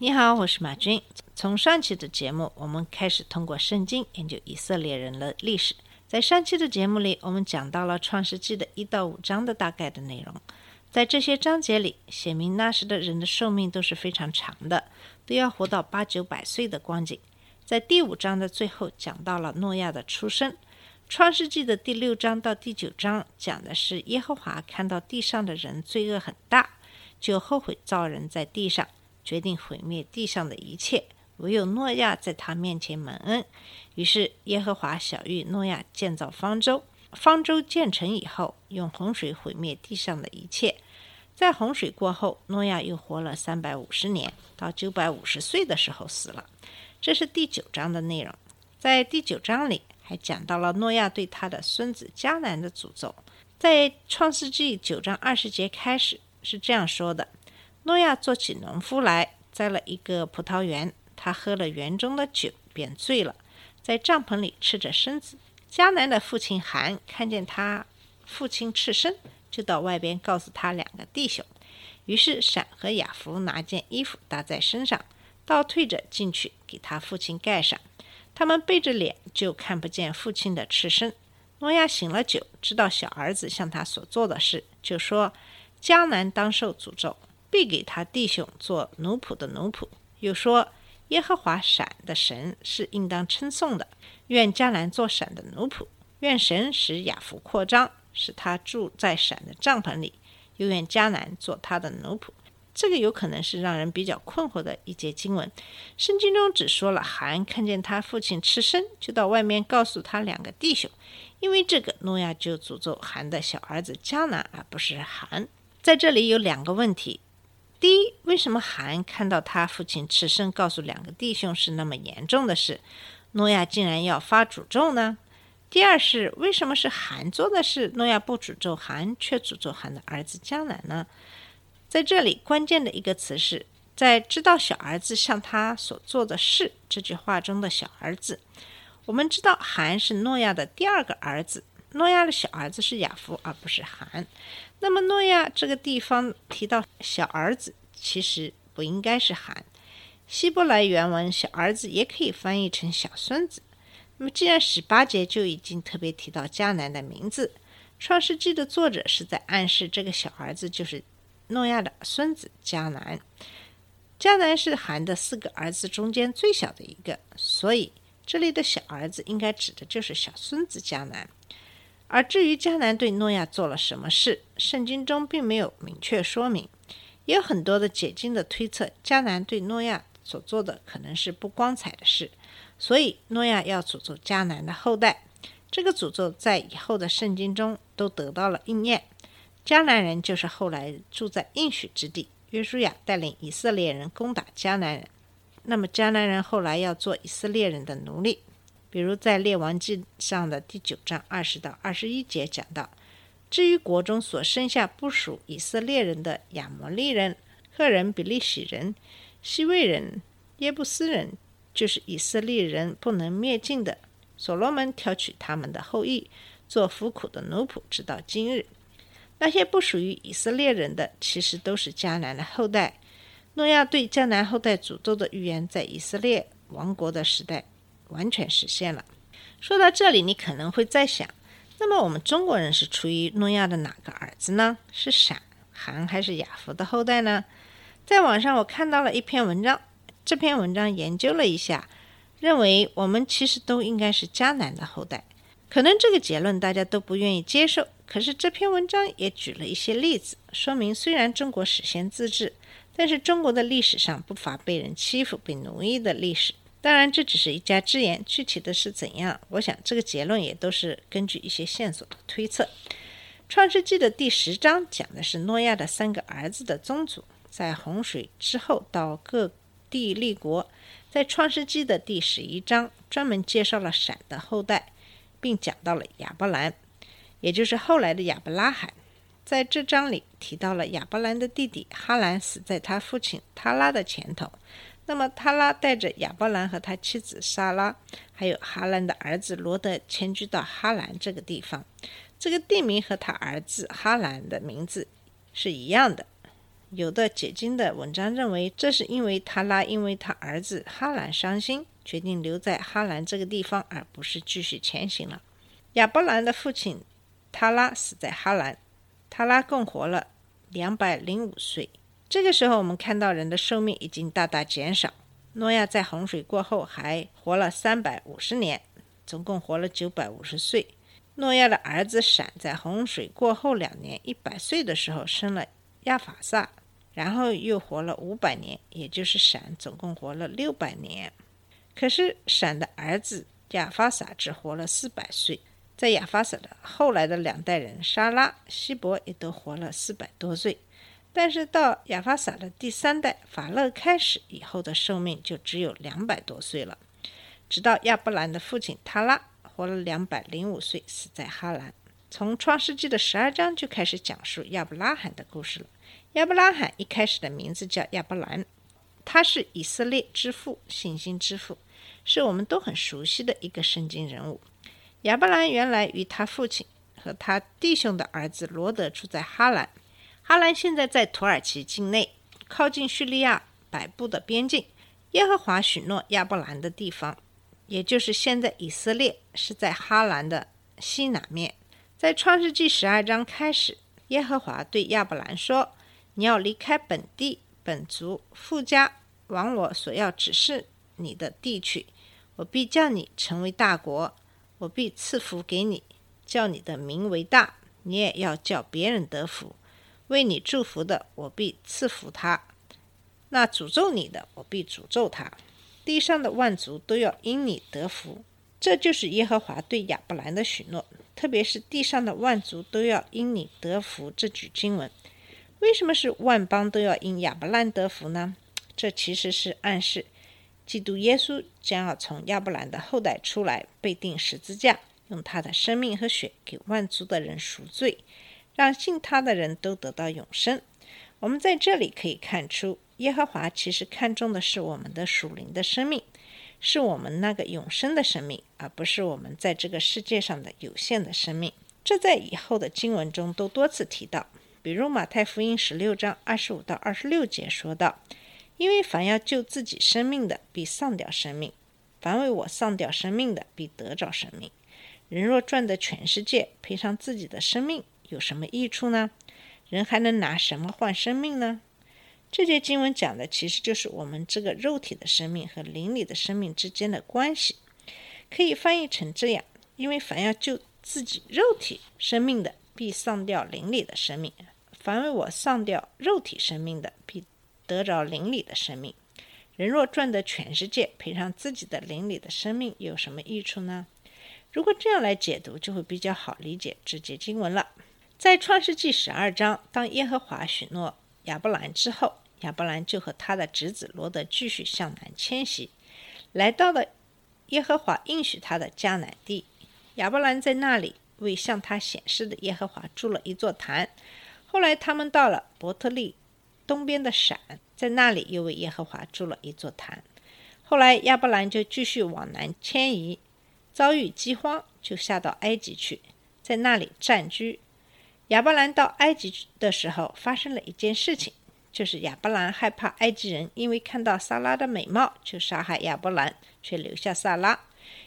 你好，我是马军。从上期的节目，我们开始通过圣经研究以色列人的历史。在上期的节目里，我们讲到了创世纪的一到五章的大概的内容。在这些章节里，写明那时的人的寿命都是非常长的，都要活到八九百岁的光景。在第五章的最后，讲到了诺亚的出生。创世纪的第六章到第九章讲的是耶和华看到地上的人罪恶很大，就后悔造人在地上，决定毁灭地上的一切，唯有诺亚在他面前蒙恩。于是耶和华晓谕诺亚建造方舟。方舟建成以后，用洪水毁灭地上的一切。在洪水过后，诺亚又活了三百五十年，到九百五十岁的时候死了。这是第九章的内容。在第九章里，还讲到了诺亚对他的孙子迦南的诅咒。在创世纪九章二十节开始是这样说的：诺亚做起农夫来，栽了一个葡萄园，他喝了园中的酒，便醉了，在帐篷里赤着身子。迦南的父亲韩看见他父亲赤身，就到外边告诉他两个弟兄。于是闪和雅弗拿件衣服搭在身上，倒退着进去给他父亲盖上。他们背着脸，就看不见父亲的赤身。诺亚醒了酒，知道小儿子向他所做的事，就说：“迦南当受诅咒，必给他弟兄做奴仆的奴仆。”又说：“耶和华闪的神是应当称颂的，愿迦南做闪的奴仆，愿神使雅弗扩张，使他住在闪的帐篷里，又愿迦南做他的奴仆。”这个有可能是让人比较困惑的一节经文。圣经中只说了韩看见他父亲吃生，就到外面告诉他两个弟兄。因为这个，诺亚就诅咒韩的小儿子迦南，而不是韩。在这里有两个问题：第一，为什么韩看到他父亲赤身，告诉两个弟兄是那么严重的事，诺亚竟然要发诅咒呢？第二是为什么是韩做的事，诺亚不诅咒韩，却诅咒韩的儿子迦南呢？在这里，关键的一个词是在知道小儿子向他所做的事这句话中的小儿子。我们知道韩是诺亚的第二个儿子，诺亚的小儿子是雅夫，而不是韩。那么诺亚这个地方提到小儿子，其实不应该是韩。希伯来原文“小儿子”也可以翻译成“小孙子”。那么既然十八节就已经特别提到迦南的名字，《创世纪》的作者是在暗示这个小儿子就是诺亚的孙子迦南。迦南是韩的四个儿子中间最小的一个，所以这里的小儿子应该指的就是小孙子迦南。而至于迦南对诺亚做了什么事，圣经中并没有明确说明，也有很多的解经的推测，迦南对诺亚所做的可能是不光彩的事，所以诺亚要诅咒迦南的后代。这个诅咒在以后的圣经中都得到了应验。迦南人就是后来住在应许之地，约书亚带领以色列人攻打迦南人。那么迦南人后来要做以色列人的奴隶，比如在列王记上的第九章二十到二十一节讲到，至于国中所剩下不属以色列人的亚摩利人、赫人、比利洗人、西魏人、耶布斯人，就是以色列人不能灭尽的，所罗门挑取他们的后裔做服苦的奴仆，直到今日。那些不属于以色列人的，其实都是迦南的后代。诺亚对迦南后代诅咒的预言，在以色列王国的时代完全实现了。说到这里，你可能会在想，那么我们中国人是出于诺亚的哪个儿子呢？是闪、韩还是雅弗的后代呢？在网上我看到了一篇文章，这篇文章研究了一下，认为我们其实都应该是迦南的后代。可能这个结论大家都不愿意接受。可是这篇文章也举了一些例子，说明虽然中国实现自治，但是中国的历史上不乏被人欺负、被奴役的历史。当然，这只是一家之言，具体的是怎样，我想这个结论也都是根据一些线索的推测。创世纪的第十章讲的是诺亚的三个儿子的宗族，在洪水之后到各地立国，在创世纪的第十一章专门介绍了闪的后代，并讲到了亚伯兰，也就是后来的亚伯拉罕。在这章里提到了亚伯兰的弟弟哈兰死在他父亲塔拉的前头，那么他拉带着亚伯兰和他妻子莎拉，还有哈兰的儿子罗德迁居到哈兰这个地方。这个地名和他儿子哈兰的名字是一样的。有的解经的文章认为，这是因为他拉因为他儿子哈兰伤心，决定留在哈兰这个地方，而不是继续前行了。亚伯兰的父亲塔拉死在哈兰。塔拉共活了两百零五岁。这个时候，我们看到人的寿命已经大大减少。诺亚在洪水过后还活了三百五十年，总共活了九百五十岁。诺亚的儿子闪在洪水过后两年，一百岁的时候生了亚法萨，然后又活了五百年，也就是闪总共活了六百年。可是闪的儿子亚法萨只活了四百岁。在亚法撒的后来的两代人，沙拉、希伯也都活了四百多岁，但是到亚法撒的第三代法勒开始以后的寿命就只有两百多岁了。直到亚伯兰的父亲塔拉活了两百零五岁，死在哈兰。从创世纪的十二章就开始讲述亚伯拉罕的故事了。亚伯拉罕一开始的名字叫亚伯兰，他是以色列之父、信心之父，是我们都很熟悉的一个圣经人物。亚伯兰原来与他父亲和他弟兄的儿子罗德住在哈兰。哈兰现在在土耳其境内，靠近叙利亚北部的边境。耶和华许诺亚伯兰的地方，也就是现在以色列，是在哈兰的西南面。在创世纪十二章开始，耶和华对亚伯兰说：“你要离开本地、本族、富家，往我所要指示你的地去。我必叫你成为大国。”我必赐福给你，叫你的名为大，你也要叫别人得福。为你祝福的，我必赐福他；那诅咒你的，我必诅咒他。地上的万族都要因你得福。这就是耶和华对亚伯兰的许诺，特别是地上的万族都要因你得福这句经文。为什么是万邦都要因亚伯兰得福呢？这其实是暗示。基督耶稣将要从亚伯兰的后代出来，被钉十字架，用他的生命和血给万族的人赎罪，让信他的人都得到永生。我们在这里可以看出，耶和华其实看重的是我们的属灵的生命，是我们那个永生的生命，而不是我们在这个世界上的有限的生命。这在以后的经文中都多次提到，比如马太福音十六章二十五到二十六节说道。因为凡要救自己生命的，必丧掉生命；凡为我丧掉生命的，必得着生命。人若赚得全世界，赔上自己的生命，有什么益处呢？人还能拿什么换生命呢？这节经文讲的其实就是我们这个肉体的生命和灵里的生命之间的关系，可以翻译成这样：因为凡要救自己肉体生命的，必丧掉灵里的生命；凡为我丧掉肉体生命的，必。得着灵里的生命，人若赚得全世界，赔上自己的灵里的生命，有什么益处呢？如果这样来解读，就会比较好理解这节经文了。在创世纪十二章，当耶和华许诺亚伯兰之后，亚伯兰就和他的侄子罗德继续向南迁徙，来到了耶和华应许他的迦南地。亚伯兰在那里为向他显示的耶和华筑了一座坛。后来他们到了伯特利。东边的闪，在那里又为耶和华筑了一座坛。后来亚伯兰就继续往南迁移，遭遇饥荒，就下到埃及去，在那里暂居。亚伯兰到埃及的时候，发生了一件事情，就是亚伯兰害怕埃及人因为看到萨拉的美貌就杀害亚伯兰，却留下萨拉，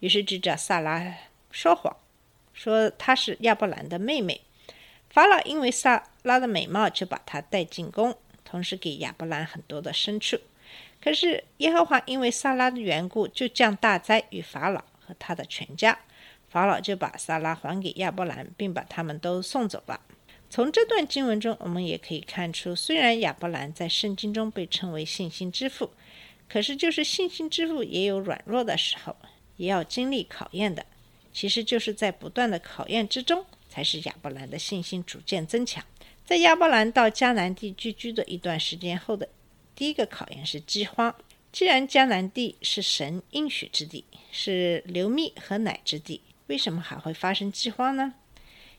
于是就叫萨拉说谎，说她是亚伯兰的妹妹。法老因为萨拉的美貌，就把她带进宫。同时给亚伯兰很多的牲畜，可是耶和华因为萨拉的缘故，就降大灾于法老和他的全家。法老就把萨拉还给亚伯兰，并把他们都送走了。从这段经文中，我们也可以看出，虽然亚伯兰在圣经中被称为信心之父，可是就是信心之父也有软弱的时候，也要经历考验的。其实就是在不断的考验之中，才是亚伯兰的信心逐渐增强。在亚伯兰到迦南地居居的一段时间后的第一个考验是饥荒。既然迦南地是神应许之地，是流蜜和奶之地，为什么还会发生饥荒呢？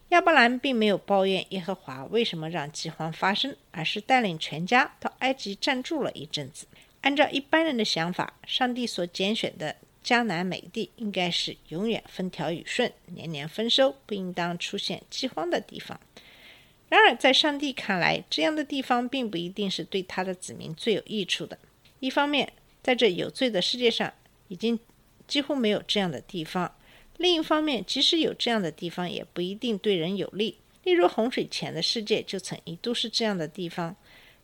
亚伯兰并没有抱怨耶和华为什么让饥荒发生，而是带领全家到埃及暂住了一阵子。按照一般人的想法，上帝所拣选的迦南美地应该是永远风调雨顺、年年丰收，不应当出现饥荒的地方。然而，在上帝看来，这样的地方并不一定是对他的子民最有益处的。一方面，在这有罪的世界上，已经几乎没有这样的地方。另一方面，即使有这样的地方，也不一定对人有利。例如，洪水前的世界就曾一度是这样的地方，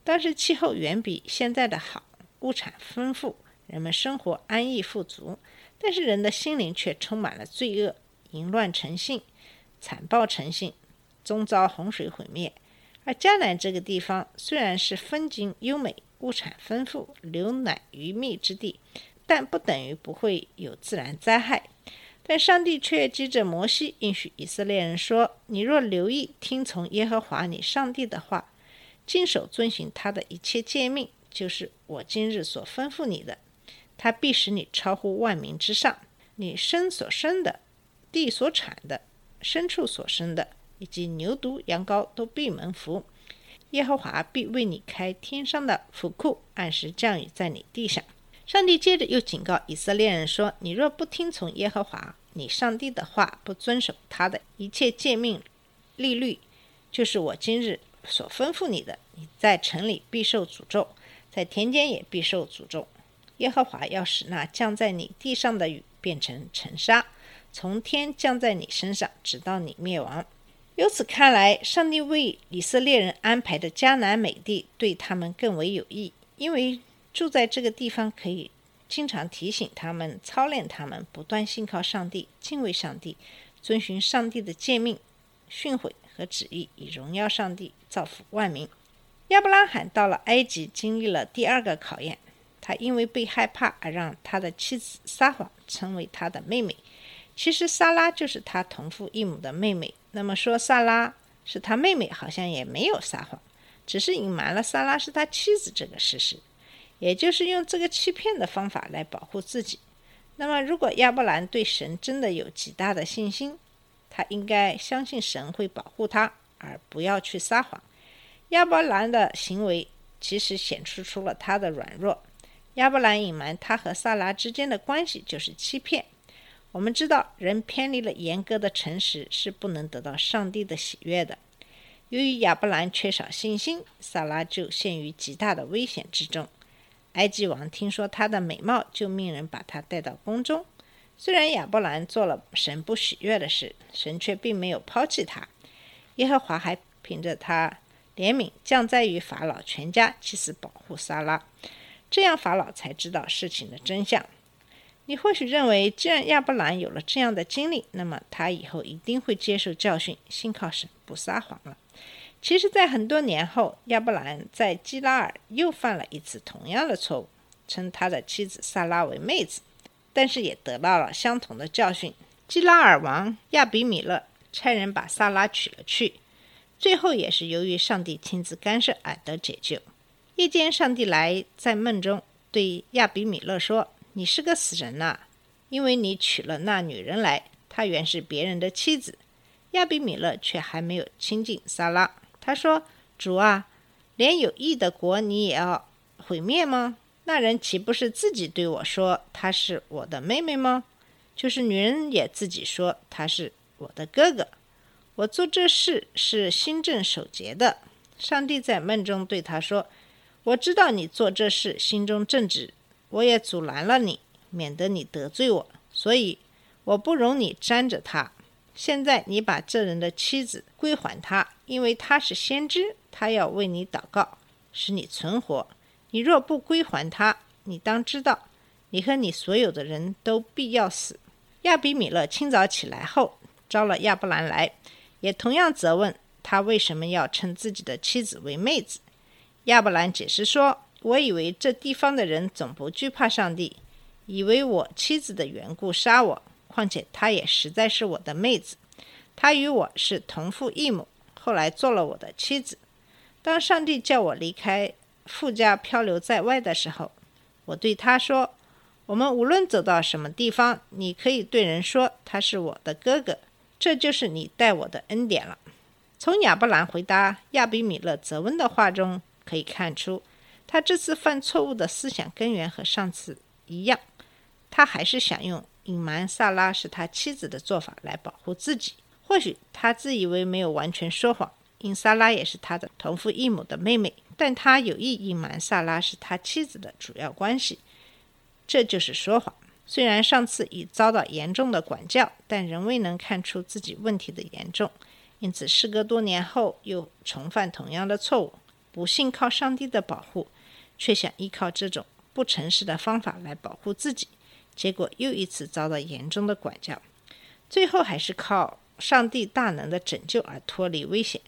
当时气候远比现在的好，物产丰富，人们生活安逸富足。但是人的心灵却充满了罪恶，淫乱成性，残暴成性，终遭洪水毁灭。而迦南这个地方虽然是风景优美、物产丰富、流奶鱼蜜之地，但不等于不会有自然灾害。但上帝却接着摩西应许以色列人说：“你若留意听从耶和华你上帝的话，谨守遵行他的一切诫命，就是我今日所吩咐你的，他必使你超乎万民之上。你生所生的，地所产的，牲畜所生的，以及牛犊羊羔都必蒙福。耶和华必为你开天上的府库，按时降雨在你地上。”上帝接着又警告以色列人说：“你若不听从耶和华你上帝的话，不遵守他的一切诫命、律律，就是我今日所吩咐你的，你在城里必受诅咒，在田间也必受诅咒。耶和华要使那降在你地上的雨变成尘沙，从天降在你身上，直到你灭亡。”由此看来，上帝为以色列人安排的迦南美地对他们更为有益，因为。住在这个地方，可以经常提醒他们、操练他们，不断信靠上帝、敬畏上帝、遵循上帝的诫命、训诲和旨意，以荣耀上帝、造福万民。亚伯拉罕到了埃及，经历了第二个考验。他因为被害怕而让他的妻子撒谎，成为他的妹妹。其实萨拉就是他同父异母的妹妹。那么说萨拉是他妹妹，好像也没有撒谎，只是隐瞒了萨拉是他妻子这个事实。也就是用这个欺骗的方法来保护自己。那么，如果亚伯兰对神真的有极大的信心，他应该相信神会保护他，而不要去撒谎。亚伯兰的行为其实显示出了他的软弱。亚伯兰隐瞒他和萨拉之间的关系就是欺骗。我们知道，人偏离了严格的诚实是不能得到上帝的喜悦的。由于亚伯兰缺少信心，萨拉就陷于极大的危险之中。埃及王听说她的美貌，就命人把她带到宫中。虽然亚伯兰做了神不喜悦的事，神却并没有抛弃他。耶和华还凭着他怜悯降灾于法老全家，其此保护撒拉。这样法老才知道事情的真相。你或许认为，既然亚伯兰有了这样的经历，那么他以后一定会接受教训，信靠神，不撒谎了。其实，在很多年后，亚伯兰在基拉尔又犯了一次同样的错误，称他的妻子萨拉为妹子，但是也得到了相同的教训。基拉尔王亚比米勒差人把萨拉娶了去，最后也是由于上帝亲自干涉而得解救。夜间，上帝来在梦中对亚比米勒说：“你是个死人呐，因为你娶了那女人来，她原是别人的妻子。”亚比米勒却还没有亲近萨拉。他说：“主啊，连有益的国你也要毁灭吗？那人岂不是自己对我说她是我的妹妹吗？就是女人也自己说他是我的哥哥。我做这事是心正守节的。上帝在梦中对他说：‘我知道你做这事心中正直，我也阻拦了你，免得你得罪我，所以我不容你沾着他。’”现在你把这人的妻子归还他，因为他是先知，他要为你祷告，使你存活。你若不归还他，你当知道，你和你所有的人都必要死。亚比米勒清早起来后，招了亚伯兰来，也同样责问他为什么要称自己的妻子为妹子。亚伯兰解释说：“我以为这地方的人总不惧怕上帝，以为我妻子的缘故杀我。”况且她也实在是我的妹子，她与我是同父异母，后来做了我的妻子。当上帝叫我离开富家漂流在外的时候，我对他说：“我们无论走到什么地方，你可以对人说他是我的哥哥，这就是你待我的恩典了。”从亚伯兰回答亚比米勒责问的话中可以看出，他这次犯错误的思想根源和上次一样，他还是想用隐瞒萨拉是他妻子的做法来保护自己。或许他自以为没有完全说谎，因萨拉也是他的同父异母的妹妹，但他有意隐瞒萨拉是他妻子的主要关系，这就是说谎。虽然上次已遭到严重的管教，但仍未能看出自己问题的严重。因此，事隔多年后又重犯同样的错误，不幸靠上帝的保护，却想依靠这种不诚实的方法来保护自己，结果又一次遭到严重的管教，最后还是靠上帝大能的拯救而脱离危险。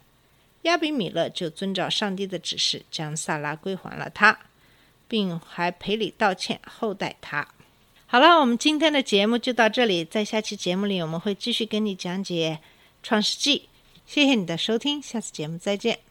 亚比米勒就遵照上帝的指示，将萨拉归还了他，并还赔礼道歉，厚待他。好了，我们今天的节目就到这里，在下期节目里我们会继续跟你讲解创世纪。谢谢你的收听，下次节目再见。